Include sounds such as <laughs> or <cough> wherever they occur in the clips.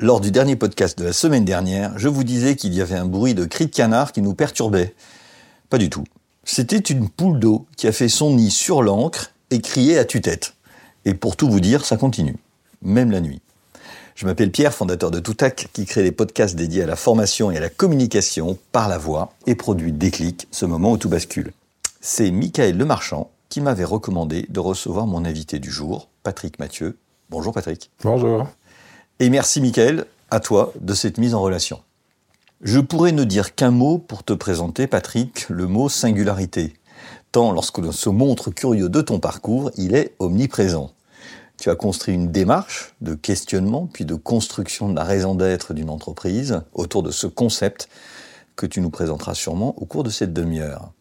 Lors du dernier podcast de la semaine dernière, je vous disais qu'il y avait un bruit de cri de canard qui nous perturbait. Pas du tout. C'était une poule d'eau qui a fait son nid sur l'encre et criait à tue-tête. Et pour tout vous dire, ça continue. Même la nuit. Je m'appelle Pierre, fondateur de Toutac, qui crée des podcasts dédiés à la formation et à la communication par la voix et produit Déclic, ce moment où tout bascule. C'est Michael Lemarchand qui m'avait recommandé de recevoir mon invité du jour, Patrick Mathieu. Bonjour Patrick. Bonjour. Et merci Michael, à toi, de cette mise en relation. Je pourrais ne dire qu'un mot pour te présenter, Patrick, le mot singularité. Tant lorsque l'on se montre curieux de ton parcours, il est omniprésent. Tu as construit une démarche de questionnement, puis de construction de la raison d'être d'une entreprise autour de ce concept que tu nous présenteras sûrement au cours de cette demi-heure.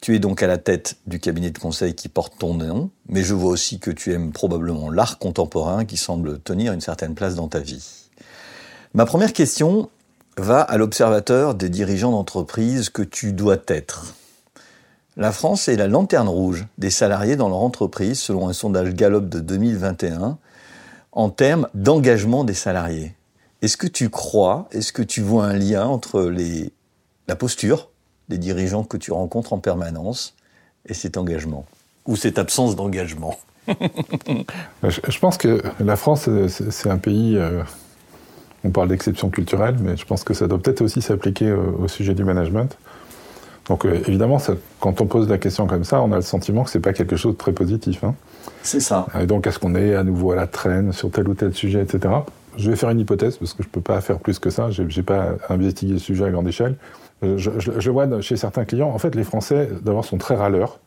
Tu es donc à la tête du cabinet de conseil qui porte ton nom, mais je vois aussi que tu aimes probablement l'art contemporain qui semble tenir une certaine place dans ta vie. Ma première question va à l'observateur des dirigeants d'entreprise que tu dois être. La France est la lanterne rouge des salariés dans leur entreprise, selon un sondage Gallup de 2021, en termes d'engagement des salariés. Est-ce que tu crois, est-ce que tu vois un lien entre la posture des dirigeants que tu rencontres en permanence et cet engagement Ou cette absence d'engagement <laughs> je, pense que la France, c'est un pays. Euh, on parle d'exception culturelle, mais je pense que ça doit peut-être aussi s'appliquer au, au, sujet du management. Donc euh, évidemment, ça, quand on pose la question comme ça, on a le sentiment que c'est pas quelque chose de très positif. Hein. C'est ça. Et donc est-ce qu'on est à nouveau à la traîne sur tel ou tel sujet, etc. Je vais faire une hypothèse parce que je peux pas faire plus que ça. J'ai pas investigué le sujet à grande échelle. Je, je, je, vois chez certains clients, en fait, les Français, d'abord, sont très râleurs.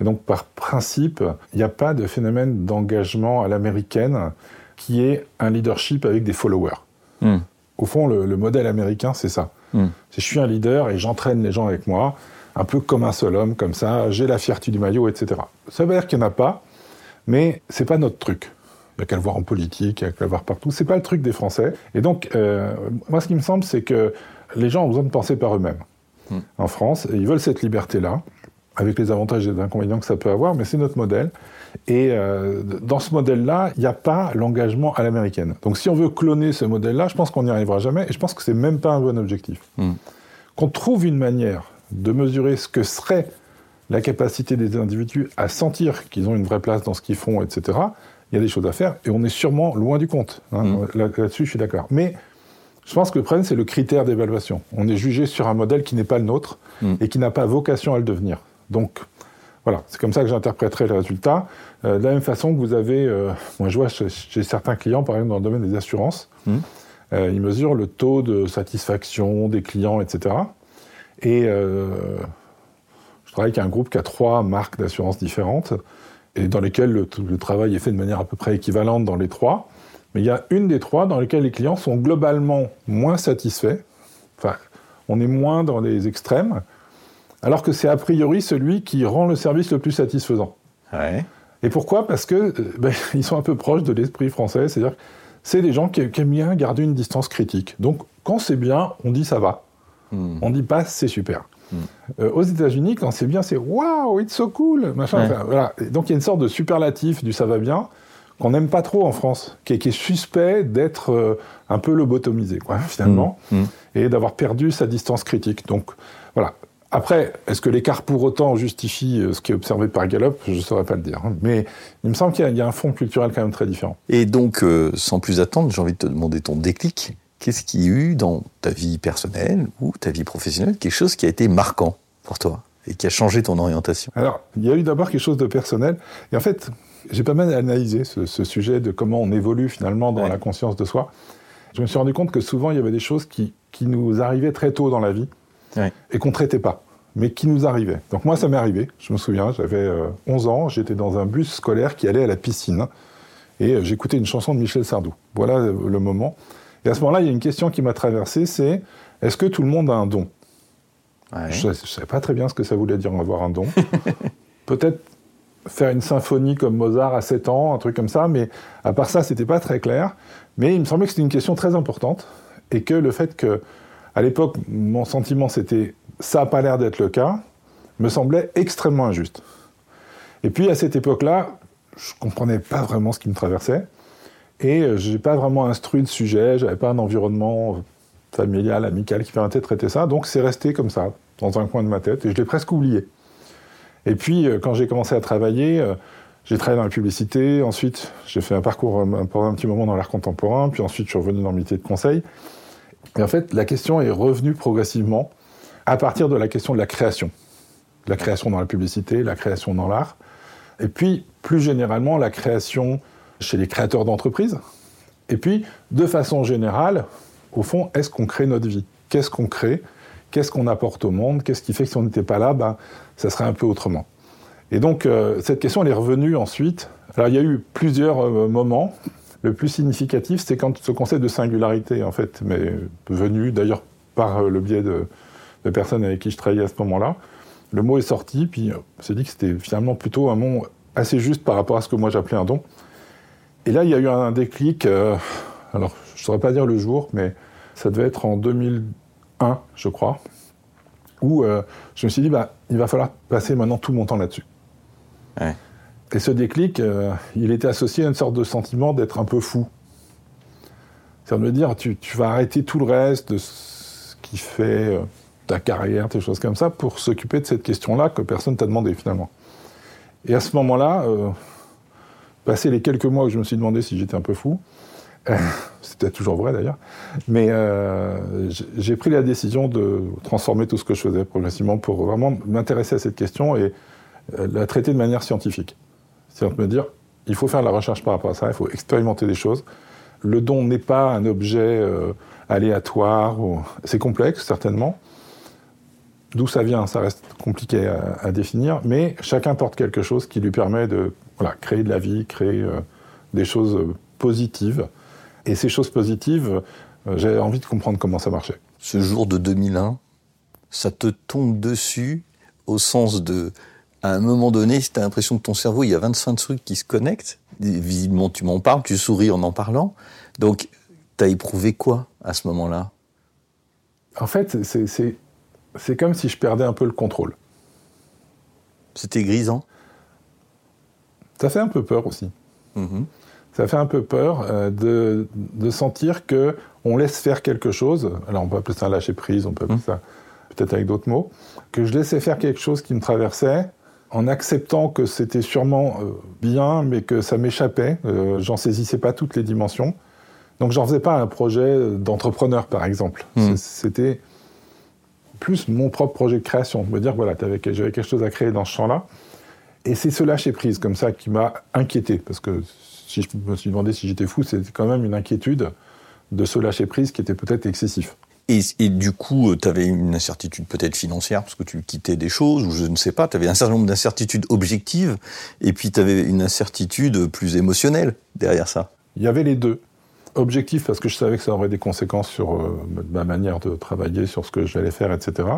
Et donc, par principe, il n'y a pas de phénomène d'engagement à l'américaine qui est un leadership avec des followers. Mm. Au fond, le, le modèle américain, c'est ça. Mm. Je suis un leader et j'entraîne les gens avec moi, un peu comme un seul homme, comme ça, j'ai la fierté du maillot, etc. Ça veut dire qu'il n'y en a pas, mais c'est pas notre truc. Il n'y a qu'à le voir en politique, il n'y a qu'à le voir partout. C'est pas le truc des Français. Et donc, euh, moi, ce qui me semble, c'est que les gens ont besoin de penser par eux-mêmes. Mm. En France, et ils veulent cette liberté-là, avec les avantages et les inconvénients que ça peut avoir, mais c'est notre modèle. Et euh, dans ce modèle-là, il n'y a pas l'engagement à l'américaine. Donc si on veut cloner ce modèle-là, je pense qu'on n'y arrivera jamais, et je pense que c'est même pas un bon objectif. Mm. Qu'on trouve une manière de mesurer ce que serait la capacité des individus à sentir qu'ils ont une vraie place dans ce qu'ils font, etc. Il y a des choses à faire, et on est sûrement loin du compte. Hein. Mm. Là-dessus, je suis d'accord. Mais je pense que le problème, c'est le critère d'évaluation. On est jugé sur un modèle qui n'est pas le nôtre mm. et qui n'a pas vocation à le devenir. Donc, voilà, c'est comme ça que j'interpréterai le résultat. Euh, de la même façon que vous avez, euh, moi je vois chez, chez, certains clients, par exemple dans le domaine des assurances, mmh. euh, ils mesurent le taux de satisfaction des clients, etc. Et je travaille avec un groupe qui a trois marques d'assurance différentes et dans lesquelles le, le, travail est fait de manière à peu près équivalente dans les trois. Mais il y a une des trois dans lesquelles les clients sont globalement moins satisfaits. Enfin, on est moins dans les extrêmes alors que c'est a priori celui qui rend le service le plus satisfaisant. Ouais. Et pourquoi? Parce que euh, <laughs> ben, ils sont un peu proches de l'esprit français, c'est-à-dire c'est des gens qui, qui, aiment bien garder une distance critique. Donc quand c'est bien, on dit ça va. Mm. On dit pas c'est super. Mm. Euh, aux États-Unis, quand c'est bien, c'est waouh, it's so cool, machin. Ouais. Enfin, voilà. Donc il y a une sorte de superlatif du ça va bien qu'on n'aime pas trop en France, qui est, qui est suspect d'être euh, un peu lobotomisé, quoi, <laughs> finalement, mm. et d'avoir perdu sa distance critique. Donc voilà, après, est-ce que l'écart pour autant justifie ce qui est observé par Gallup? Je ne saurais pas le dire. Hein. Mais il me semble qu'il y, y, a un fond culturel quand même très différent. Et donc, euh, sans plus attendre, j'ai envie de te demander ton déclic. qu'est-ce qu'il y a eu dans ta vie personnelle ou ta vie professionnelle, quelque chose qui a été marquant pour toi et qui a changé ton orientation? Alors, il y a eu d'abord quelque chose de personnel. Et en fait, j'ai pas mal analysé ce, ce, sujet de comment on évolue finalement dans Ouais. la conscience de soi. Je me suis rendu compte que souvent, il y avait des choses qui, qui nous arrivaient très tôt dans la vie Ouais. et qu'on traitait pas, mais qui nous arrivaient. Donc moi, ça m'est arrivé. Je me souviens, j'avais euh, 11 ans, j'étais dans un bus scolaire qui allait à la piscine et euh, j'écoutais une chanson de Michel Sardou. Voilà euh, le moment. Et à ce moment-là, il y a une question qui m'a traversé, c'est est-ce que tout le monde a un don? Ouais. je ne savais pas très bien ce que ça voulait dire avoir un don. <laughs> Peut-être faire une symphonie comme Mozart à 7 ans, un truc comme ça, mais à part ça, c'était pas très clair. Mais il me semblait que c'était une question très importante et que le fait que, à l'époque, mon sentiment c'était ça n'a pas l'air d'être le cas, me semblait extrêmement injuste. Et puis à cette époque-là, je comprenais pas vraiment ce qui me traversait et euh, j'ai pas vraiment instruit le sujet, j'avais pas un environnement familial, amical qui permettait de traiter ça, donc c'est resté comme ça, dans un coin de ma tête, et je l'ai presque oublié. Et puis, euh, quand j'ai commencé à travailler, euh, j'ai travaillé dans la publicité, ensuite j'ai fait un parcours pendant un petit moment dans l'art contemporain, puis ensuite je suis revenu dans le métier de conseil. Et en fait, la question est revenue progressivement à partir de la question de la création. La création dans la publicité, la création dans l'art, et puis plus généralement la création chez les créateurs d'entreprises, et puis de façon générale, au fond, est-ce qu'on crée notre vie? Qu'est-ce qu'on crée? Qu'est-ce qu'on apporte au monde Qu'est-ce qui fait que si on n'était pas là, ben, ça serait un peu autrement Et donc, euh, cette question, elle est revenue ensuite. Alors, il y a eu plusieurs euh, moments. Le plus significatif, c'est quand ce concept de singularité, en fait, m'est venu, d'ailleurs, par euh, le biais de, personnes avec qui je travaillais à ce moment-là. Le mot est sorti, puis on s'est dit que c'était finalement plutôt un mot assez juste par rapport à ce que moi j'appelais un don. Et là, il y a eu un déclic. alors, je ne saurais pas dire le jour, mais ça devait être en 2001, je crois, où euh, je me suis dit, bah, il va falloir passer maintenant tout mon temps là-dessus. Ouais. Et ce déclic, euh, il était associé à une sorte de sentiment d'être un peu fou. C'est-à-dire de me dire, tu, tu vas arrêter tout le reste de ce qui fait euh, ta carrière, des choses comme ça, pour s'occuper de cette question-là que personne t'a demandé finalement. Et à ce moment-là, passé les quelques mois où je me suis demandé si j'étais un peu fou, <laughs> c'était toujours vrai d'ailleurs, mais euh, j'ai- pris la décision de transformer tout ce que je faisais progressivement pour vraiment m'intéresser à cette question et euh, la traiter de manière scientifique. C'est-à-dire de me dire, il faut faire de la recherche par rapport à ça, il faut expérimenter des choses. Le don n'est pas un objet euh, aléatoire, c'est complexe certainement. D'où ça vient, ça reste compliqué à, définir, mais chacun porte quelque chose qui lui permet de voilà, créer de la vie, créer des choses positives. Et ces choses positives, euh, j'avais envie de comprendre comment ça marchait. Ce jour de 2001, ça te tombe dessus au sens de, à un moment donné, si tu as l'impression que ton cerveau, il y a 25 trucs qui se connectent, visiblement tu m'en parles, tu souris en en parlant, donc tu as éprouvé quoi à ce moment-là? En fait, c'est- comme si je perdais un peu le contrôle. C'était grisant? Ça fait un peu peur aussi. Mhm. Ça fait un peu peur euh, de, de sentir que on laisse faire quelque chose. Alors on peut appeler ça un lâcher prise, on peut appeler Mhm. ça peut-être avec d'autres mots. Que je laissais faire quelque chose qui me traversait en acceptant que c'était sûrement euh, bien, mais que ça m'échappait. Euh, J'en saisissais pas toutes les dimensions. Donc j'en faisais pas un projet d'entrepreneur, par exemple. C'est- C'était plus mon propre projet de création, de me dire voilà, j'avais quelque chose à créer dans ce champ-là. Et c'est ce lâcher prise comme ça qui m'a inquiété, parce que si je me suis demandé si j'étais fou, c'était quand même une inquiétude de ce lâcher prise qui était peut-être excessif. Et, et du coup, tu avais une incertitude peut-être financière, parce que tu quittais des choses, ou je ne sais pas, tu avais un certain nombre d'incertitudes objectives, et puis tu avais une incertitude plus émotionnelle derrière ça. Il y avait les deux. Objectif, parce que je savais que ça aurait des conséquences sur euh, ma manière de travailler, sur ce que j'allais faire, etc.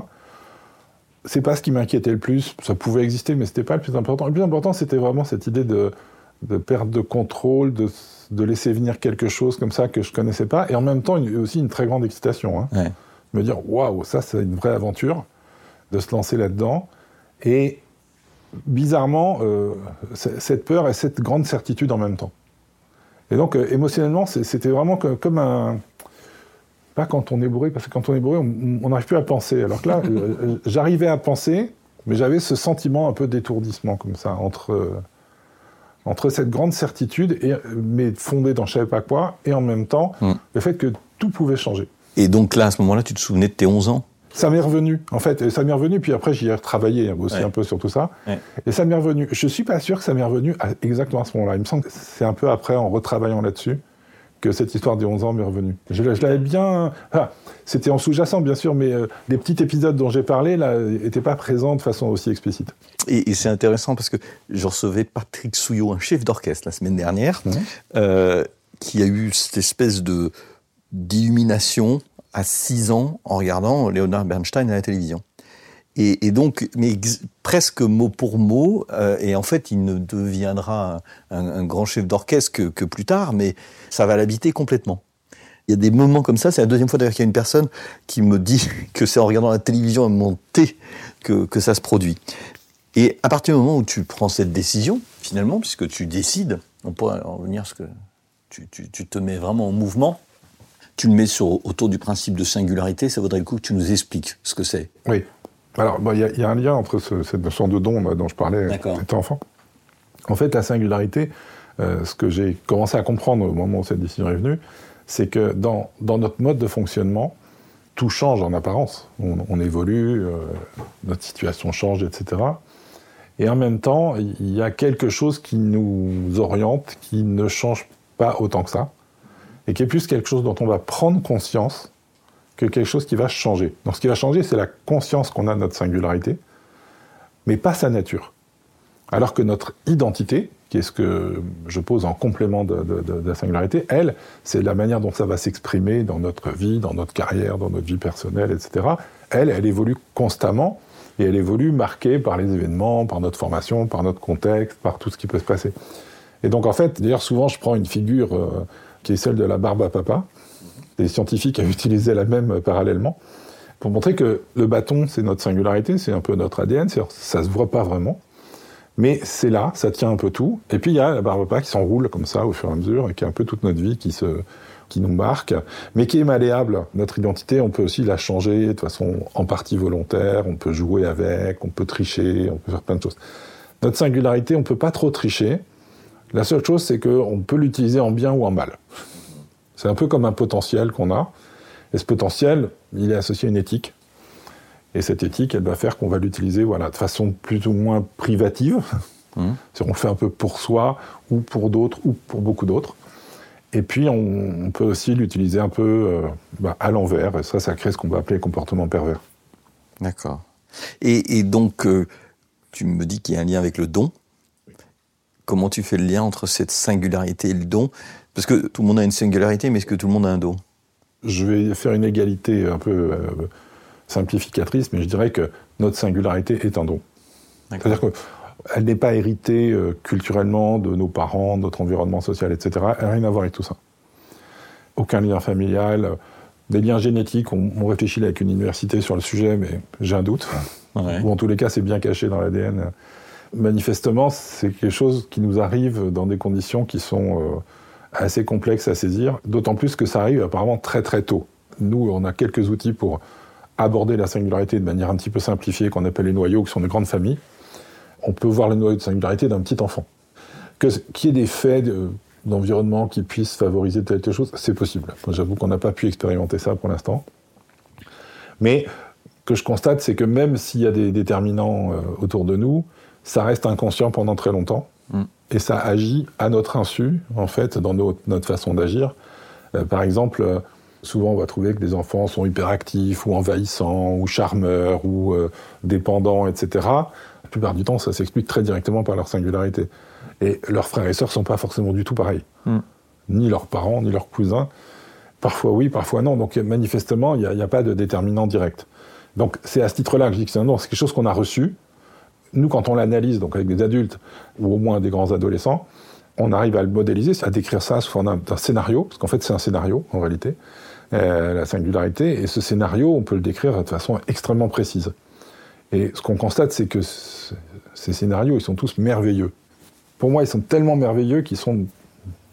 C'est pas ce qui m'inquiétait le plus. Ça pouvait exister, mais c'était pas le plus important. Le plus important, c'était vraiment cette idée de, de perte de contrôle, de, de laisser venir quelque chose comme ça que je connaissais pas, et en même temps une- aussi une très grande excitation. hein. Ouais. Me dire, waouh, ça c'est une vraie aventure, de se lancer là-dedans. Et bizarrement, euh, cette peur et cette grande certitude en même temps. Et donc, euh, émotionnellement, c'était vraiment que- comme un. Pas quand on est bourré, parce que quand on est bourré, on n'arrive plus à penser. Alors que là, <laughs> euh, j'arrivais à penser, mais j'avais ce sentiment un peu d'étourdissement, comme ça, entre, euh, entre cette grande certitude, et, mais fondée dans je savais pas quoi, et en même temps, Mm. le fait que tout pouvait changer. Et donc là, à ce moment-là, tu te souvenais de tes 11 ans? Ça m'est revenu, en fait, ça m'est revenu, puis après j'y ai retravaillé aussi Ouais. un peu sur tout ça, Ouais. et ça m'est revenu. Je suis pas sûr que ça m'est revenu à- exactement à ce moment-là. Il me semble que c'est un peu après, en retravaillant là-dessus, que cette histoire des 11 ans m'est revenue. Je, je l'avais bien... ah, C'était en sous-jacent, bien sûr, mais euh, les petits épisodes dont j'ai parlé, là, n'étaient pas présents de façon aussi explicite. Et, et c'est intéressant parce que je recevais Patrick Souillot, un chef d'orchestre, la semaine dernière, euh, qui a eu cette espèce de d'illumination à 6 ans en regardant Leonard Bernstein à la télévision. Et, donc, presque mot pour mot, euh, et en fait, il ne deviendra un, grand chef d'orchestre que, plus tard, mais ça va l'habiter complètement. Il y a des moments comme ça, c'est la deuxième fois d'ailleurs qu'il y a une personne qui me dit <laughs> que c'est en regardant la télévision à mon thé que, que ça se produit. Et à partir du moment où tu prends cette décision, finalement, puisque tu décides, on pourrait en revenir à ce que tu, tu- tu te mets vraiment en mouvement, tu le mets sur, autour du principe de singularité, ça vaudrait le coup que tu nous expliques ce que c'est. Oui. Alors, bon, il y, a- il y a un lien entre ce- cette notion de don dont je parlais j'étais enfant. En fait, la singularité, euh, ce que j'ai commencé à comprendre au moment où cette décision est venue, c'est que dans, dans notre mode de fonctionnement, tout change en apparence. On, on évolue, euh, notre situation change, etc. Et en même temps, il y a quelque chose qui nous oriente, qui ne change pas autant que ça, et qui est plus quelque chose dont on va prendre conscience que quelque chose qui va changer. Donc ce qui va changer, c'est la conscience qu'on a de notre singularité, mais pas sa nature. Alors que notre identité, qui est ce que je pose en complément de, la singularité, elle, c'est la manière dont ça va s'exprimer dans notre vie, dans notre carrière, dans notre vie personnelle, etc. Elle, elle évolue constamment et elle évolue marquée par les événements, par notre formation, par notre contexte, par tout ce qui peut se passer. Et donc en fait, d'ailleurs souvent je prends une figure euh, qui est celle de la barbe à papa. Des scientifiques avaient utilisé la même euh, parallèlement pour montrer que le bâton, c'est notre singularité, c'est un peu notre ADN, ça se voit pas vraiment. Mais c'est là, ça tient un peu tout. Et puis il y a la barbe à papa qui s'enroule comme ça au fur et à mesure, et qui est un peu toute notre vie qui, se, qui nous marque, mais qui est malléable. Notre identité, on peut aussi la changer de façon en partie volontaire, on peut jouer avec, on peut tricher, on peut faire plein de choses. Notre singularité, on peut pas trop tricher. La seule chose, c'est qu'on peut l'utiliser en bien ou en mal. C'est un peu comme un potentiel qu'on a. Et ce potentiel, il est associé à une éthique. Et cette éthique, elle va faire qu'on va l'utiliser voilà, de façon plus ou moins privative. <laughs> C'est-à-dire, On le fait un peu pour soi, ou pour d'autres, ou pour beaucoup d'autres. Et puis, on, on peut aussi l'utiliser un peu euh, bah, à l'envers. Et ça, ça crée ce qu'on va appeler comportement pervers. D'accord. Et, et donc, euh, tu me dis qu'il y a un lien avec le don. Comment tu fais le lien entre cette singularité et le don? Parce que tout le monde a une singularité, mais est-ce que tout le monde a un don Je vais faire une égalité un peu euh, simplificatrice, mais je dirais que notre singularité est un don. C'est-à-dire qu'elle n'est pas héritée euh, culturellement de nos parents, de notre environnement social, etc. Elle n'a rien à voir avec tout ça. Aucun lien familial, des liens génétiques. On, on réfléchit là avec une université sur le sujet, mais j'ai un doute. Ouais. Ou en tous les cas, c'est bien caché dans l'ADN. Manifestement, c'est quelque chose qui nous arrive dans des conditions qui sont euh, assez complexes à saisir, d'autant plus que ça arrive apparemment très très tôt. Nous, on a quelques outils pour aborder la singularité de manière un petit peu simplifiée, qu'on appelle les noyaux, qui sont de grandes familles. On peut voir le noyau de singularité d'un petit enfant. Qu'il y ait des faits de- d'environnement qui puissent favoriser telle telle chose, c'est possible. J'avoue qu'on n'a pas pu expérimenter ça pour l'instant. Mais que je constate, c'est que même s'il y a des déterminants euh, autour de nous, ça reste inconscient pendant très longtemps. Mm. Et ça agit à notre insu, en fait, dans notre, notre façon d'agir. Euh, par exemple, euh, souvent on va trouver que des enfants sont hyperactifs, ou envahissants, ou charmeurs, ou euh, dépendants, etc. La plupart du temps, ça s'explique très directement par leur singularité. Et leurs frères et sœurs sont pas forcément du tout pareils. Mm. Ni leurs parents, ni leurs cousins. Parfois oui, parfois non. Donc manifestement, il n'y a, a pas de déterminant direct. Donc c'est à ce titre-là que je dis que c'est un don. C'est quelque chose qu'on a reçu. Nous, quand on l'analyse, donc avec des adultes ou au moins des grands adolescents, on arrive à le modéliser, à décrire ça sous forme d'un- scénario, parce qu'en fait c'est un scénario en réalité, euh, la singularité. Et ce scénario, on peut le décrire de façon extrêmement précise. Et ce qu'on constate, c'est que ces scénarios, ils sont tous merveilleux. Pour moi, ils sont tellement merveilleux qu'ils sont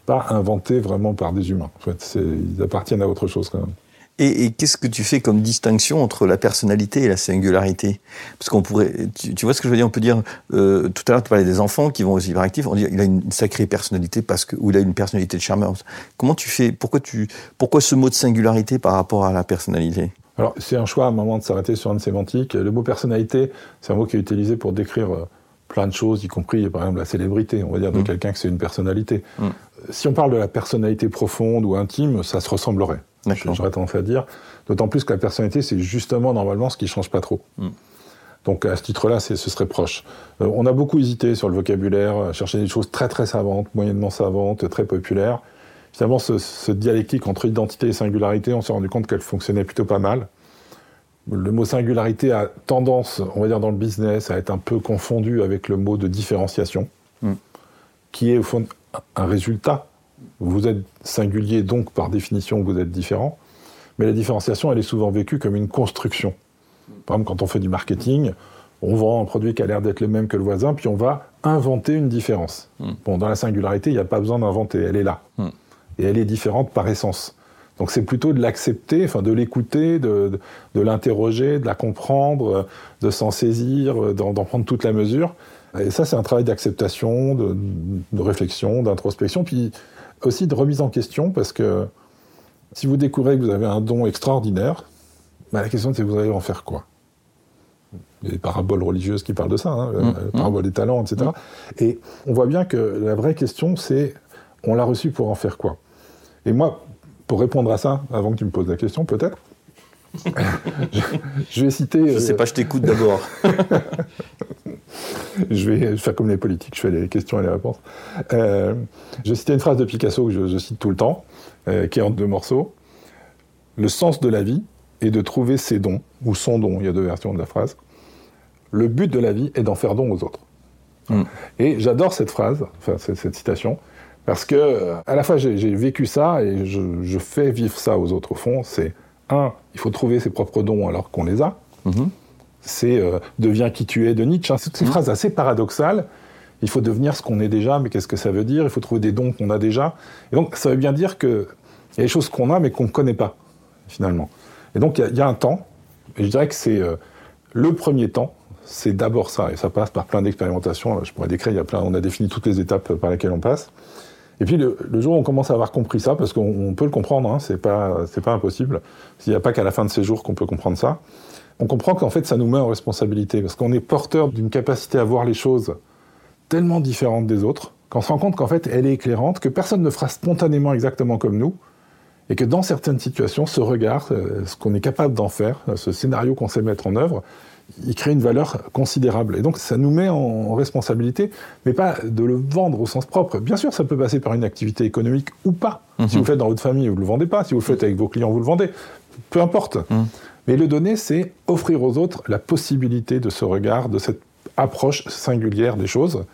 pas inventés vraiment par des humains. En ils appartiennent à autre chose quand même. Et, et qu'est-ce que tu fais comme distinction entre la personnalité et la singularité? Parce qu'on pourrait, tu, tu vois ce que je veux dire? On peut dire, euh, tout à l'heure tu parlais des enfants qui vont aux hyperactifs, on dit il a une sacrée personnalité parce que, ou il a une personnalité de charmeur. Comment tu fais? Pourquoi tu, pourquoi ce mot de singularité par rapport à la personnalité? Alors, c'est un choix à un moment de s'arrêter sur une sémantique. Le mot personnalité, c'est un mot qui est utilisé pour décrire euh, plein de choses, y compris par exemple la célébrité, on va dire, de Mm. quelqu'un que c'est une personnalité. Mm. Si on parle de la personnalité profonde ou intime, ça se ressemblerait. J'aurais tendance à dire. D'autant plus que la personnalité, c'est justement normalement ce qui change pas trop. Mm. Donc à ce titre-là, ce serait proche. Euh, on a beaucoup hésité sur le vocabulaire, à chercher des choses très très savantes, moyennement savantes, très populaires. Finalement, ce, ce dialectique entre identité et singularité, on s'est rendu compte qu'elle fonctionnait plutôt pas mal. Le mot singularité a tendance, on va dire dans le business, à être un peu confondu avec le mot de différenciation, Mm. qui est au fond un résultat. Vous êtes singulier, donc par définition, vous êtes différent. Mais la différenciation, elle est souvent vécue comme une construction. Par exemple, quand on fait du marketing, on vend un produit qui a l'air d'être le même que le voisin, puis on va inventer une différence. Mm. Bon, dans la singularité, il n'y a pas besoin d'inventer, elle est là. Mm. Et elle est différente par essence. Donc c'est plutôt de l'accepter, enfin de l'écouter, de, de, de l'interroger, de la comprendre, de s'en saisir, d'en d'en prendre toute la mesure. Et ça, c'est un travail d'acceptation, de, de réflexion, d'introspection, puis aussi de remise en question, parce que si vous découvrez que vous avez un don extraordinaire, bah, la question c'est vous allez en faire quoi? Il y a des paraboles religieuses qui parlent de ça, hein, Mmh, la parabole des talents, etc. Et on voit bien que la vraie question c'est on l'a reçu pour en faire quoi? Et moi, pour répondre à ça, avant que tu me poses la question, peut-être, <laughs> je, vais citer. Je sais euh, pas, je t'écoute d'abord. <laughs> je vais faire comme les politiques, je fais les questions et les réponses. Euh, je vais citer une phrase de Picasso que je, je cite tout le temps, euh, qui est en deux morceaux. Le sens de la vie est de trouver ses dons, ou son don, il y a deux versions de la phrase. Le but de la vie est d'en faire don aux autres. Mm. Et j'adore cette phrase, enfin cette, cette citation, parce que euh, à la fois j'ai j'ai vécu ça et je, je fais vivre ça aux autres. Au fond, c'est un, il faut trouver ses propres dons alors qu'on les a Mhm. c'est euh, deviens qui tu es de Nietzsche. hein. C'est toutes ces phrases assez paradoxales. Il faut devenir ce qu'on est déjà, mais qu'est-ce que ça veut dire? Il faut trouver des dons qu'on a déjà. Et donc, ça veut bien dire qu'il y a des choses qu'on a, mais qu'on ne connaît pas, finalement. Et donc, il y a- il y, a un temps, et je dirais que c'est euh, le premier temps, c'est d'abord ça. Et ça passe par plein d'expérimentations. Je pourrais décrire, il y a plein, on a défini toutes les étapes par lesquelles on passe. Et puis le, jour où on commence à avoir compris ça, parce qu'on on peut le comprendre, hein, c'est pas impossible. Il n'y a pas qu'à la fin de ces jours qu'on peut comprendre ça. On comprend qu'en fait ça nous met en responsabilité, parce qu'on est porteur d'une capacité à voir les choses tellement différentes des autres, qu'on se rend compte qu'en fait elle est éclairante, que personne ne fera spontanément exactement comme nous, et que dans certaines situations, ce regard, euh, ce qu'on est capable d'en faire, euh, ce scénario qu'on sait mettre en œuvre, il crée une valeur considérable. Et donc ça nous met en, responsabilité, mais pas de le vendre au sens propre. Bien sûr, ça peut passer par une activité économique ou pas. Si vous le faites dans votre famille, vous ne le vendez pas. Si vous le faites avec vos clients, vous le vendez. Peu importe. Mais le donner, c'est offrir aux autres la possibilité de ce regard, de cette approche singulière des choses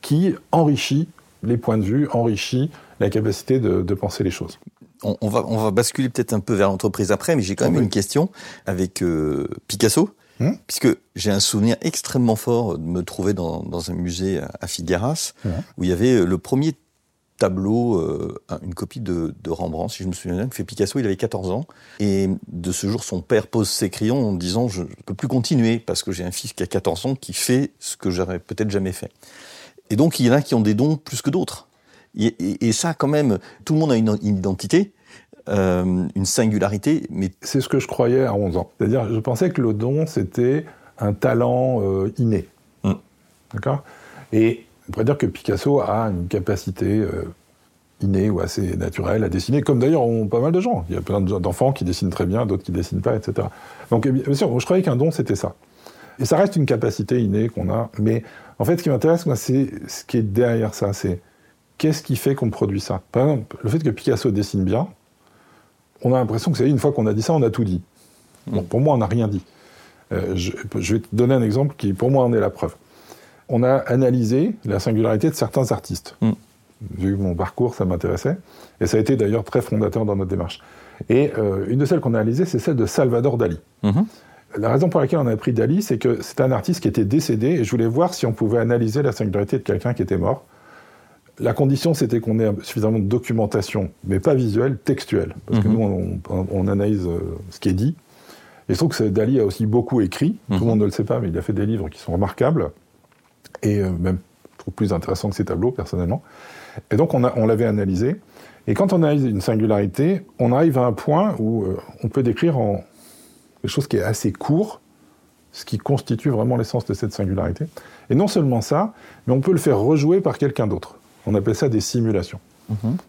qui enrichit les points de vue, enrichit la capacité de, de penser les choses. On, on va, on va basculer peut-être un peu vers l'entreprise après, mais j'ai quand même Oui. une question avec euh, Picasso, Hmm. puisque j'ai un souvenir extrêmement fort de me trouver dans, dans un musée à, Figueras, où il y avait le premier tableau, euh, un- une copie de, de Rembrandt, si je me souviens bien, que fait Picasso, il avait 14 ans. Et de ce jour, son père pose ses crayons en disant « Je ne peux plus continuer, parce que j'ai un fils qui a 14 ans qui fait ce que j'aurais peut-être jamais fait. » Et donc, il y en a qui ont des dons plus que d'autres. Et, ça, quand même, tout le monde a une, une identité, euh, une singularité, mais C'est ce que je croyais à 11 ans. C'est-à-dire, je pensais que le don, c'était un talent euh, inné. Mm. D'accord? Et on pourrait dire que Picasso a une capacité euh, innée ou assez naturelle à dessiner, comme d'ailleurs ont pas mal de gens. Il y a plein de- d'enfants qui dessinent très bien, d'autres qui dessinent pas, etc. Donc, eh bien sûr, je croyais qu'un don, c'était ça. Et ça reste une capacité innée qu'on a. Mais en fait, ce qui m'intéresse, moi, c'est ce qui est derrière ça. C'est qu'est-ce qui fait qu'on produit ça? Par exemple, le fait que Picasso dessine bien, on a l'impression que c'est une fois qu'on a dit ça, on a tout dit. Bon, pour moi, on n'a rien dit. Euh, je, je vais te donner un exemple qui, pour moi, en est la preuve. On a analysé la singularité de certains artistes. Mm. Vu mon parcours, ça m'intéressait. Et ça a été d'ailleurs très fondateur dans notre démarche. Et euh, une de celles qu'on a analysées, c'est celle de Salvador Dali. Mhm. La raison pour laquelle on a pris Dali, c'est que c'est un artiste qui était décédé et je voulais voir si on pouvait analyser la singularité de quelqu'un qui était mort. La condition, c'était qu'on ait suffisamment de documentation, mais pas visuelle, textuelle. Parce que Mhm. nous, on, analyse euh, ce qui est dit. Et je trouve que Dali a aussi beaucoup écrit. Tout Mhm. le monde ne le sait pas, mais il a fait des livres qui sont remarquables. Et euh, même, je trouve plus intéressant que ses tableaux, personnellement. Et donc, on l'avait analysé. Et quand on analyse une singularité, on arrive à un point où euh, on peut décrire en quelque chose qui est assez court, ce qui constitue vraiment l'essence de cette singularité. Et non seulement ça, mais on peut le faire rejouer par quelqu'un d'autre. On appelle ça des simulations.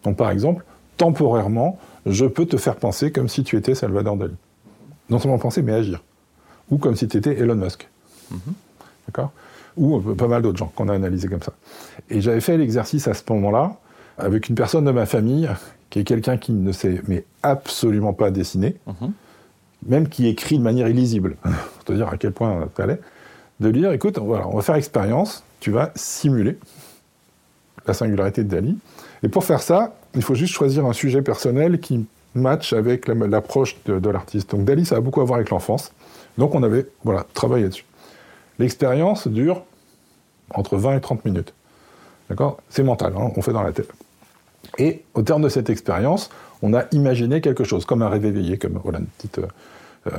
Donc par exemple, temporairement, je peux te faire penser comme si tu étais Salvador Dali. Non seulement penser, mais agir. Ou comme si tu étais Elon Musk. D'accord? Ou euh, pas mal d'autres gens qu'on a analysés comme ça. Et j'avais fait l'exercice à ce moment-là avec une personne de ma famille qui est quelqu'un qui ne sait mais absolument pas dessiner, même qui écrit de manière illisible. <laughs> Pour te dire à quel point ça allait. De lui dire, écoute, voilà, on va faire expérience, tu vas simuler la singularité de Dali. Et pour faire ça, il faut juste choisir un sujet personnel qui match avec la- l'approche de, l'artiste. Donc Dali, ça a beaucoup à voir avec l'enfance. Donc on avait voilà, travaillé dessus. L'expérience dure entre 20 et 30 minutes. D'accord? C'est mental, hein, on fait dans la tête. Et au terme de cette expérience, on a imaginé quelque chose, comme un rêve éveillé, comme une petite euh, euh,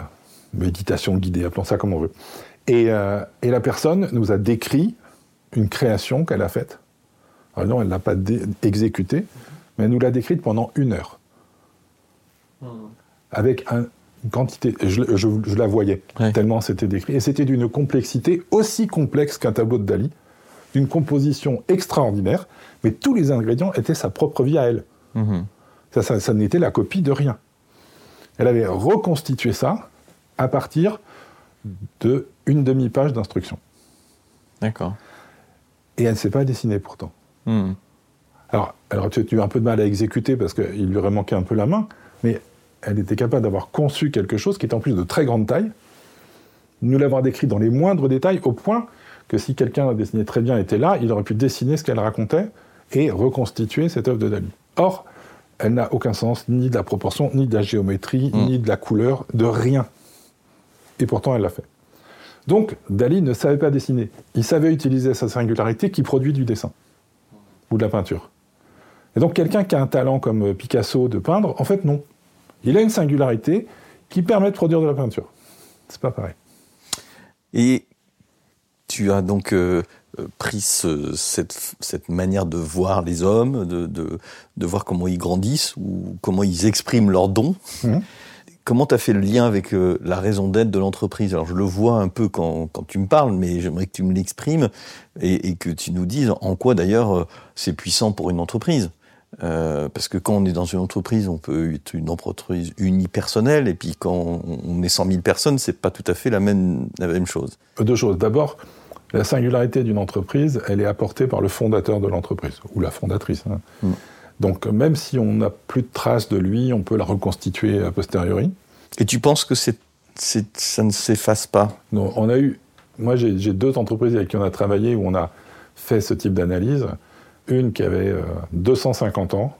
méditation guidée, appelons ça comme on veut. Euh, et la personne nous a décrit une création qu'elle a faite. Alors non, elle ne l'a pas exécutée, mais elle nous l'a décrite pendant une heure. Avec un- une quantité, je, je- je la voyais, Ouais. tellement c'était décrit. Et c'était d'une complexité aussi complexe qu'un tableau de Dali, d'une composition extraordinaire, mais tous les ingrédients étaient sa propre vie à elle. Mhm. Ça, ça, ça n'était la copie de rien. Elle avait reconstitué ça à partir de une demi-page d'instruction. D'accord. Et elle ne sait pas dessiner pourtant. Mhm. Alors, elle aurait peut-être eu un peu de mal à exécuter parce qu'il lui aurait manqué un peu la main, mais elle était capable d'avoir conçu quelque chose qui était en plus de très grande taille, nous l'avoir décrit dans les moindres détails, au point que si quelqu'un dessinait très bien était là, il aurait pu dessiner ce qu'elle racontait et reconstituer cette œuvre de Dali. Or, elle n'a aucun sens, ni de la proportion, ni de la géométrie, Mm. ni de la couleur, de rien. Et pourtant, elle l'a fait. Donc, Dali ne savait pas dessiner. Il savait utiliser sa singularité qui produit du dessin ou de la peinture. Et donc, quelqu'un qui a un talent comme euh, Picasso de peindre, en fait, non. Il a une singularité qui permet de produire de la peinture. C'est pas pareil. Et tu as donc euh, euh, pris ce- cette, cette manière de voir les hommes, de, de, de voir comment ils grandissent ou comment ils expriment leurs dons. Mhm. Comment tu as fait le lien avec euh, la raison d'être de l'entreprise? Alors je le vois un peu quand, quand tu me parles, mais j'aimerais que tu me l'exprimes et, et que tu nous dises en quoi d'ailleurs euh, c'est puissant pour une entreprise. Euh, parce que quand on est dans une entreprise, on peut être une entreprise unipersonnelle, et puis quand on on est 100 000 personnes, c'est pas tout à fait la même, la même chose. Deux choses. D'abord, la singularité d'une entreprise, elle est apportée par le fondateur de l'entreprise, ou la fondatrice. hein. Mm. Donc, même si on n'a plus de traces de lui, on peut la reconstituer a posteriori. Et tu penses que c'est, ça ne s'efface pas? Donc, on a eu, moi j'ai j'ai deux entreprises avec qui on a travaillé où on a fait ce type d'analyse. Une qui avait euh, 250 ans,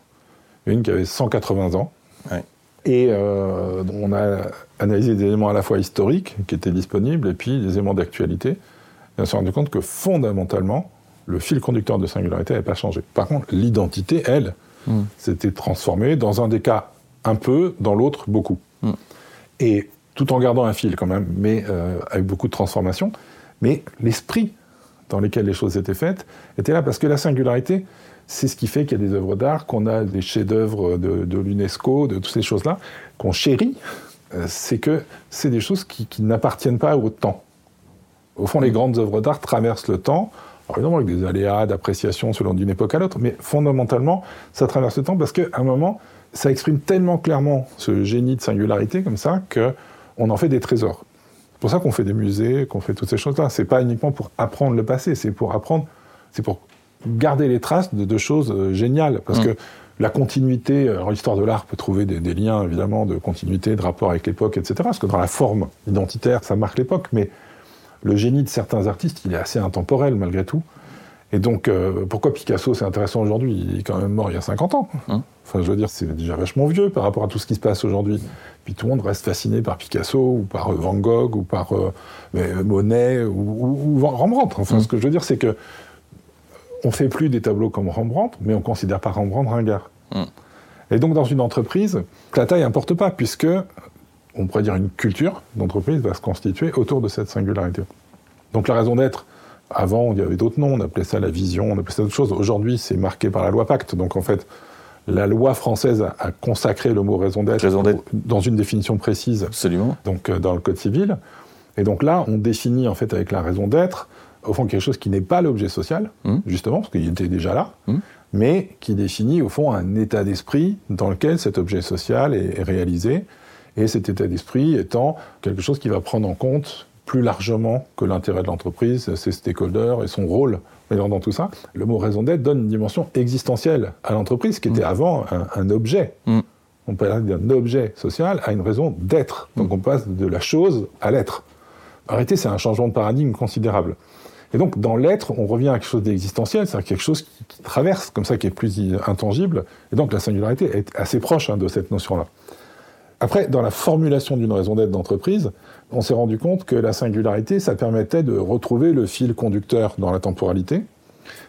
une qui avait 180 ans. Ouais. Et euh, on a analysé des éléments à la fois historiques qui étaient disponibles et puis des éléments d'actualité. Et on s'est rendu compte que fondamentalement, le fil conducteur de singularité n'avait pas changé. Par contre, l'identité, elle, Mm. s'était transformée dans un des cas un peu, dans l'autre beaucoup. Mm. Et tout en gardant un fil quand même, mais euh, avec beaucoup de transformation. Mais l'esprit dans lequel les choses étaient faites était là parce que la singularité, c'est ce qui fait qu'il y a des œuvres d'art, qu'on a des chefs-d'œuvre de, de l'UNESCO, de toutes ces choses-là, qu'on chérit. Euh, c'est que c'est des choses qui, qui n'appartiennent pas au temps. Au fond, les grandes œuvres d'art traversent le temps, alors évidemment avec des aléas d'appréciation selon d'une époque à l'autre, mais fondamentalement, ça traverse le temps parce qu'à un moment, ça exprime tellement clairement ce génie de singularité comme ça que on en fait des trésors. C'est pour ça qu'on fait des musées, qu'on fait toutes ces choses-là. C'est pas uniquement pour apprendre le passé, c'est pour apprendre, c'est pour garder les traces de, de choses euh, géniales. Parce Mm. que la continuité, alors l'histoire de l'art peut trouver des, des liens évidemment de continuité, de rapport avec l'époque, etc. Parce que dans la forme identitaire, ça marque l'époque, mais le génie de certains artistes, il est assez intemporel malgré tout. Et donc, euh, pourquoi Picasso c'est intéressant aujourd'hui? Il est quand même mort il y a 50 ans. Hum. Enfin, je veux dire, c'est déjà vachement vieux par rapport à tout ce qui se passe aujourd'hui. Puis tout le monde reste fasciné par Picasso, ou par euh, Van Gogh, ou par euh, mais, Monet, ou, ou- ou Rembrandt. Enfin, ce que je veux dire, c'est que on fait plus des tableaux comme Rembrandt, mais on considère pas Rembrandt ringard. Hmm. Et donc, dans une entreprise, la taille n'importe pas, puisque, on pourrait dire, une culture d'entreprise va se constituer autour de cette singularité. Donc, la raison d'être, avant, il y avait d'autres noms, on appelait ça la vision, on appelait ça d'autres choses. Aujourd'hui, c'est marqué par la loi Pacte. Donc, en fait, la loi française a, consacré le mot raison d'être dans une définition précise Absolument. donc euh, dans le code civil. Et donc là, on définit en fait avec la raison d'être, au fond quelque chose qui n'est pas l'objet social, Mhm. justement, parce qu'il était déjà là, Mhm. mais qui définit au fond un état d'esprit dans lequel cet objet social est réalisé, et cet état d'esprit étant quelque chose qui va prendre en compte plus largement que l'intérêt de l'entreprise, ses stakeholders et son rôle mais dans dans tout ça. Le mot raison d'être donne une dimension existentielle à l'entreprise qui était avant un, un objet. Mhm. On peut aller d'un objet social à une raison d'être. Donc on passe de la chose à l'être. Réalité, c'est un changement de paradigme considérable. Et donc, dans l'être, on revient à quelque chose d'existentiel, c'est-à-dire quelque chose qui, traverse, comme ça, qui est plus intangible. Et donc, la singularité est assez proche hein, de cette notion-là. Après, dans la formulation d'une raison d'être d'entreprise, on s'est rendu compte que la singularité, ça permettait de retrouver le fil conducteur dans la temporalité,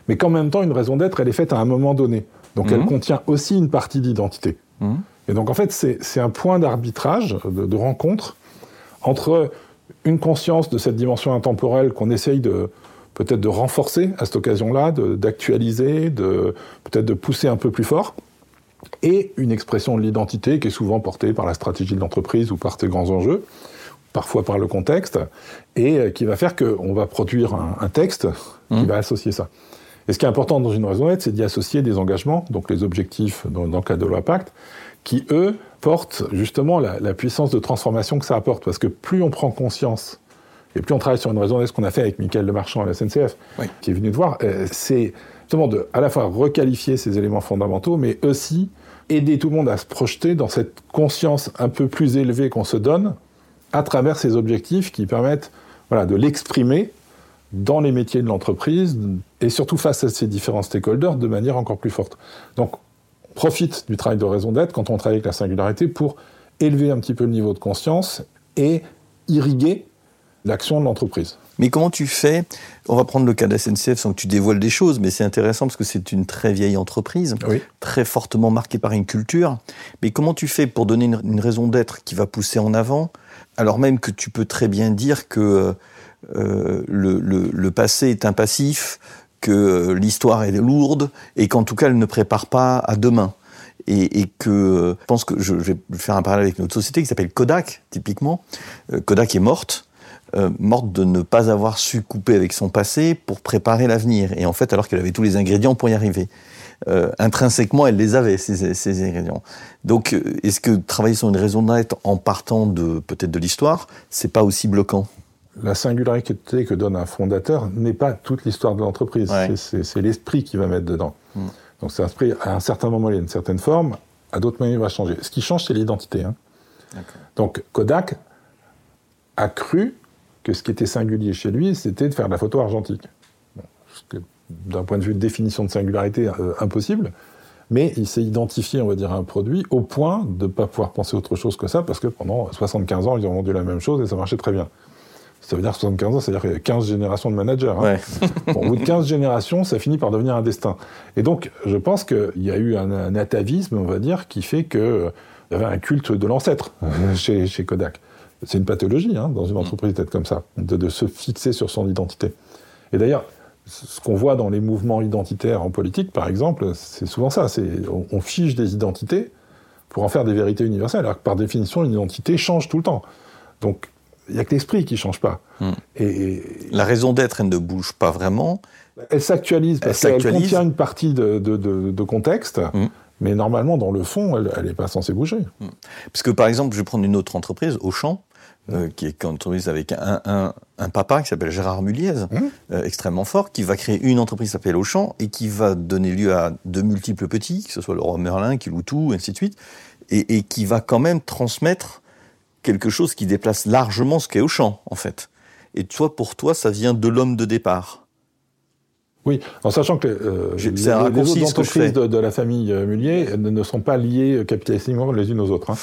mais qu'en même temps, une raison d'être, elle est faite à un moment donné. Donc, elle Mhm. contient aussi une partie d'identité. Mhm. Et donc, en fait, c'est un point d'arbitrage, de, de rencontre, entre une conscience de cette dimension intemporelle qu'on essaye de peut-être de renforcer à cette occasion-là, d'actualiser, de, peut-être de pousser un peu plus fort, et une expression de l'identité qui est souvent portée par la stratégie de l'entreprise ou par ses grands enjeux, parfois par le contexte, et euh, qui va faire qu'on va produire un, un texte qui Mhm. va associer ça. Et ce qui est important dans une raison d'être, c'est d'y associer des engagements, donc les objectifs dans, dans le cadre de loi Pacte, qui, eux, portent justement la, la puissance de transformation que ça apporte. Parce que plus on prend conscience, et plus on travaille sur une raison d'être, ce qu'on a fait avec Michael Lemarchand à la SNCF, Oui. qui est venu te voir, euh, c'est justement de à la fois requalifier ces éléments fondamentaux, mais aussi aider tout le monde à se projeter dans cette conscience un peu plus élevée qu'on se donne à travers ces objectifs qui permettent de l'exprimer dans les métiers de l'entreprise et surtout face à ces différents stakeholders de manière encore plus forte. Donc, on profite du travail de raison d'être quand on travaille avec la singularité pour élever un petit peu le niveau de conscience et irriguer l'action de l'entreprise. Mais comment tu fais? On va prendre le cas de la SNCF sans que tu dévoiles des choses, mais c'est intéressant parce que c'est une très vieille entreprise, Oui. très fortement marquée par une culture. Mais comment tu fais pour donner une, une raison d'être qui va pousser en avant, alors même que tu peux très bien dire que euh, le, le- le passé est un passif, que euh, l'histoire est lourde, et qu'en tout cas elle ne prépare pas à demain. Et, et que euh, je pense que je, je vais faire un parallèle avec notre société qui s'appelle Kodak, typiquement. Euh, Kodak est morte euh, morte de ne pas avoir su couper avec son passé pour préparer l'avenir. Et en fait, alors qu'elle avait tous les ingrédients pour y arriver. Euh, intrinsèquement, elle les avait, ces, ces ingrédients. Donc, euh, est-ce que travailler sur une raison d'être en partant de peut-être de l'histoire, c'est pas aussi bloquant? La singularité que donne un fondateur n'est pas toute l'histoire de l'entreprise. Ouais. C'est- l'esprit qui va mettre dedans. Mm. Donc c'est un esprit, à un certain moment, il a une certaine forme, à d'autres moments, il va changer. Ce qui change, c'est l'identité. hein. Donc Kodak a cru que ce qui était singulier chez lui, c'était de faire de la photo argentique. Bon, D'un point de vue de définition de singularité, euh, impossible. Mais il s'est identifié, on va dire, à un produit au point de ne pas pouvoir penser autre chose que ça, parce que pendant 75 ans, ils ont vendu la même chose et ça marchait très bien. Ça veut dire 75 ans, c'est-à-dire qu'il y a 15 générations de managers. hein. Ouais. <laughs> Bon, au bout de 15 générations, ça finit par devenir un destin. Et donc, je pense qu'il y a eu un, un atavisme, on va dire, qui fait qu'il y avait un culte de l'ancêtre euh, <laughs> chez, chez Kodak. C'est une pathologie hein, dans une entreprise d'être comme ça, de, de se fixer sur son identité. Et d'ailleurs, ce qu'on voit dans les mouvements identitaires en politique, par exemple, c'est souvent ça. C'est on, on fiche des identités pour en faire des vérités universelles, alors que par définition, une identité change tout le temps. Donc, il n'y a que l'esprit qui ne change pas. Mm. Et, et La raison d'être, elle ne bouge pas vraiment. elle s'actualise parce Elle qu'elle contient une partie de, de- de- de contexte, Mm. Mais normalement, dans le fond, elle n'est pas censée bouger. Parce que par exemple, je vais prendre une autre entreprise, Auchan, euh, qui est une entreprise avec un, un, un papa qui s'appelle Gérard Muliez, Mhm. euh, extrêmement fort, qui va créer une entreprise qui s'appelle Auchan et qui va donner lieu à de multiples petits, que ce soit le roi Merlin, qui loue tout, ainsi de suite, et, et qui va quand même transmettre quelque chose qui déplace largement ce qu'est Auchan, en fait. Et toi, pour toi, ça vient de l'homme de départ. Oui, en sachant que euh, les, les autres entreprises de, de la famille euh, Mullier ne, sont pas liées capitalistiquement les unes aux autres. hein.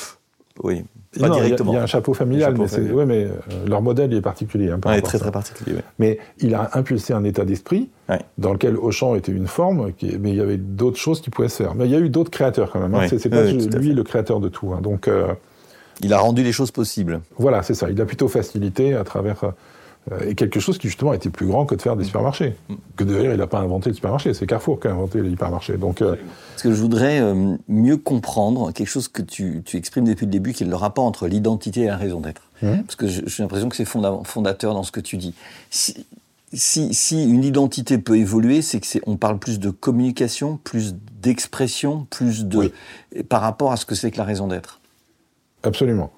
Oui, pas il y a- directement. Il y, a un chapeau familial, chapeau mais, c'est- familial. ouais, mais euh, leur modèle est particulier. hein, par Ouais, très ça. très particulier. ouais. Mais il a impulsé un état d'esprit dans lequel Auchan était une forme, qui- mais il y avait d'autres choses qui pouvaient se faire. Mais il y a eu d'autres créateurs quand même. hein. C'est pas lui le créateur de tout. hein. Donc euh, Il a rendu les choses possibles. voilà, c'est ça. Il a plutôt facilité à travers euh, et quelque chose qui justement était plus grand que de faire des supermarchés. Que d'ailleurs il n'a pas inventé le supermarché, c'est Carrefour qui a inventé les hypermarchés. Donc euh, Parce que je voudrais euh, mieux comprendre quelque chose que tu, tu exprimes depuis le début, qui est le rapport entre l'identité et la raison d'être. Mhm. Parce que j'ai l'impression que c'est fonda- fondateur dans ce que tu dis. Si, si, si une identité peut évoluer, c'est que c'est on parle plus de communication, plus d'expression, plus de Oui. par rapport à ce que c'est que la raison d'être. Absolument.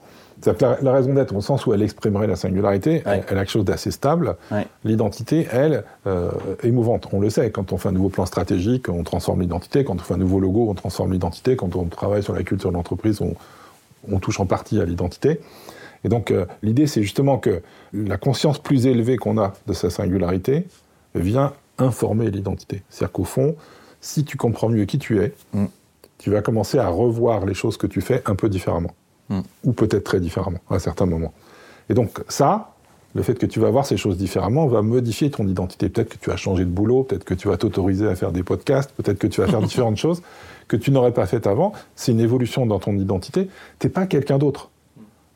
La, la raison d'être, au sens où elle exprimerait la singularité, Ouais. elle, elle a quelque chose d'assez stable. Ouais. L'identité, elle, euh, est mouvante. On le sait, quand on fait un nouveau plan stratégique, on transforme l'identité. Quand on fait un nouveau logo, on transforme l'identité. Quand on travaille sur la culture de l'entreprise, on, on touche en partie à l'identité. Et donc, euh, l'idée, c'est justement que la conscience plus élevée qu'on a de sa singularité vient informer l'identité. C'est-à-dire qu'au fond, si tu comprends mieux qui tu es, Mm. tu vas commencer à revoir les choses que tu fais un peu différemment Mm. ou peut-être très différemment à certains moments. Et donc ça, le fait que tu vas voir ces choses différemment va modifier ton identité. Peut-être que tu vas changer de boulot, peut-être que tu vas t'autoriser à faire des podcasts, peut-être que tu vas faire <laughs> différentes choses que tu n'aurais pas faites avant. C'est une évolution dans ton identité. T'es pas quelqu'un d'autre.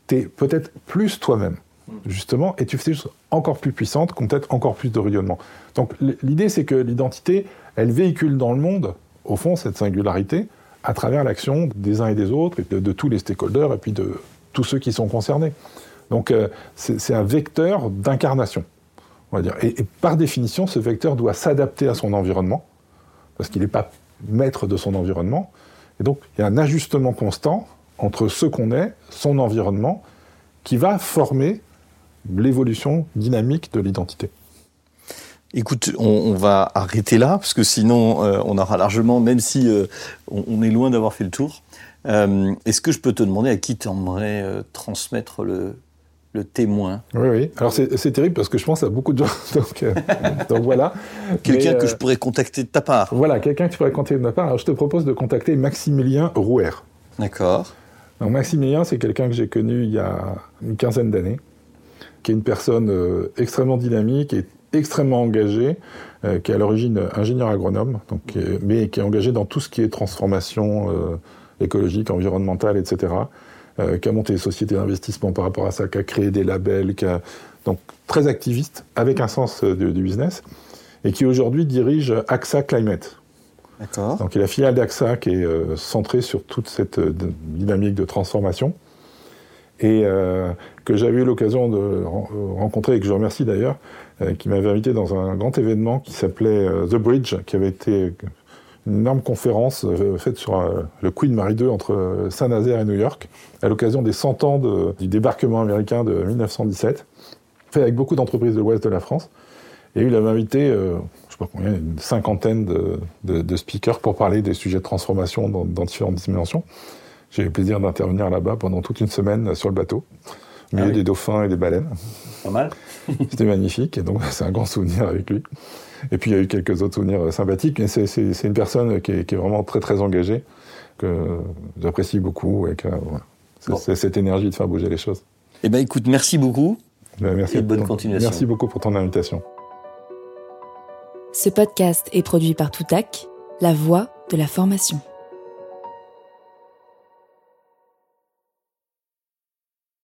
T'es peut-être plus toi-même, justement, et tu fais des choses encore plus puissantes, qui ont peut-être encore plus de rayonnement. Donc l'idée, c'est que l'identité, elle véhicule dans le monde, au fond, cette singularité, à travers l'action des uns et des autres, de, tous les stakeholders, et puis de tous ceux qui sont concernés. Donc euh, c'est un vecteur d'incarnation, on va dire. Et par définition, ce vecteur doit s'adapter à son environnement, parce qu'il n'est pas maître de son environnement. Et donc, il y a un ajustement constant entre ce qu'on est, son environnement, qui va former l'évolution dynamique de l'identité. Écoute, on, on va arrêter là, parce que sinon, euh, on aura largement, même si euh, on, on est loin d'avoir fait le tour. Euh, Est-ce que je peux te demander à qui tu aimerais transmettre le, le témoin? Oui, oui. Alors, c'est terrible parce que je pense à beaucoup de gens. <laughs> Donc, donc voilà. Quelqu'un que je pourrais contacter de ta part Voilà, quelqu'un que tu pourrais contacter de ma part. Alors, je te propose de contacter Maximilien Rouer. D'accord. Donc, Maximilien, c'est quelqu'un que j'ai connu il y a une quinzaine d'années, qui est une personne extrêmement dynamique et extrêmement engagée, euh, qui est à l'origine ingénieur agronome, donc, qui est- mais qui est engagé dans tout ce qui est transformation euh, écologique, environnementale, etc. euh, qui a monté des sociétés d'investissement par rapport à ça, qui a créé des labels, qui a, donc très activiste, avec un sens du, du business, et qui aujourd'hui dirige AXA Climate. D'accord. Donc il y a la filiale d'AXA qui est centrée sur toute cette dynamique de transformation et euh, que j'avais eu l'occasion de ren- rencontrer et que je remercie d'ailleurs, euh, qui m'avait invité dans un grand événement qui s'appelait euh, The Bridge, qui avait été une énorme conférence euh, faite sur le Queen Mary II entre Saint-Nazaire et New York, à l'occasion des 100 ans du débarquement américain de 1917, fait avec beaucoup d'entreprises de l'ouest de la France. Et il avait invité, euh, je sais pas combien, une cinquantaine de, speakers pour parler des sujets de transformation dans différentes dimensions. J'ai eu le plaisir d'intervenir là-bas pendant toute une semaine sur le bateau, au milieu Ah oui. des dauphins et des baleines. Pas mal. <laughs> C'était magnifique, et donc c'est un grand souvenir avec lui. Et puis il y a eu quelques autres souvenirs sympathiques, mais c'est- c'est c'est une personne qui est, qui est vraiment très très engagée, que j'apprécie beaucoup, et que voilà. C'est Bon. c'est cette énergie de faire bouger les choses. Eh ben, écoute, merci beaucoup. Ben, Merci Et bonne continuation. Merci beaucoup pour ton invitation. Ce podcast est produit par Toutac, la voix de la formation.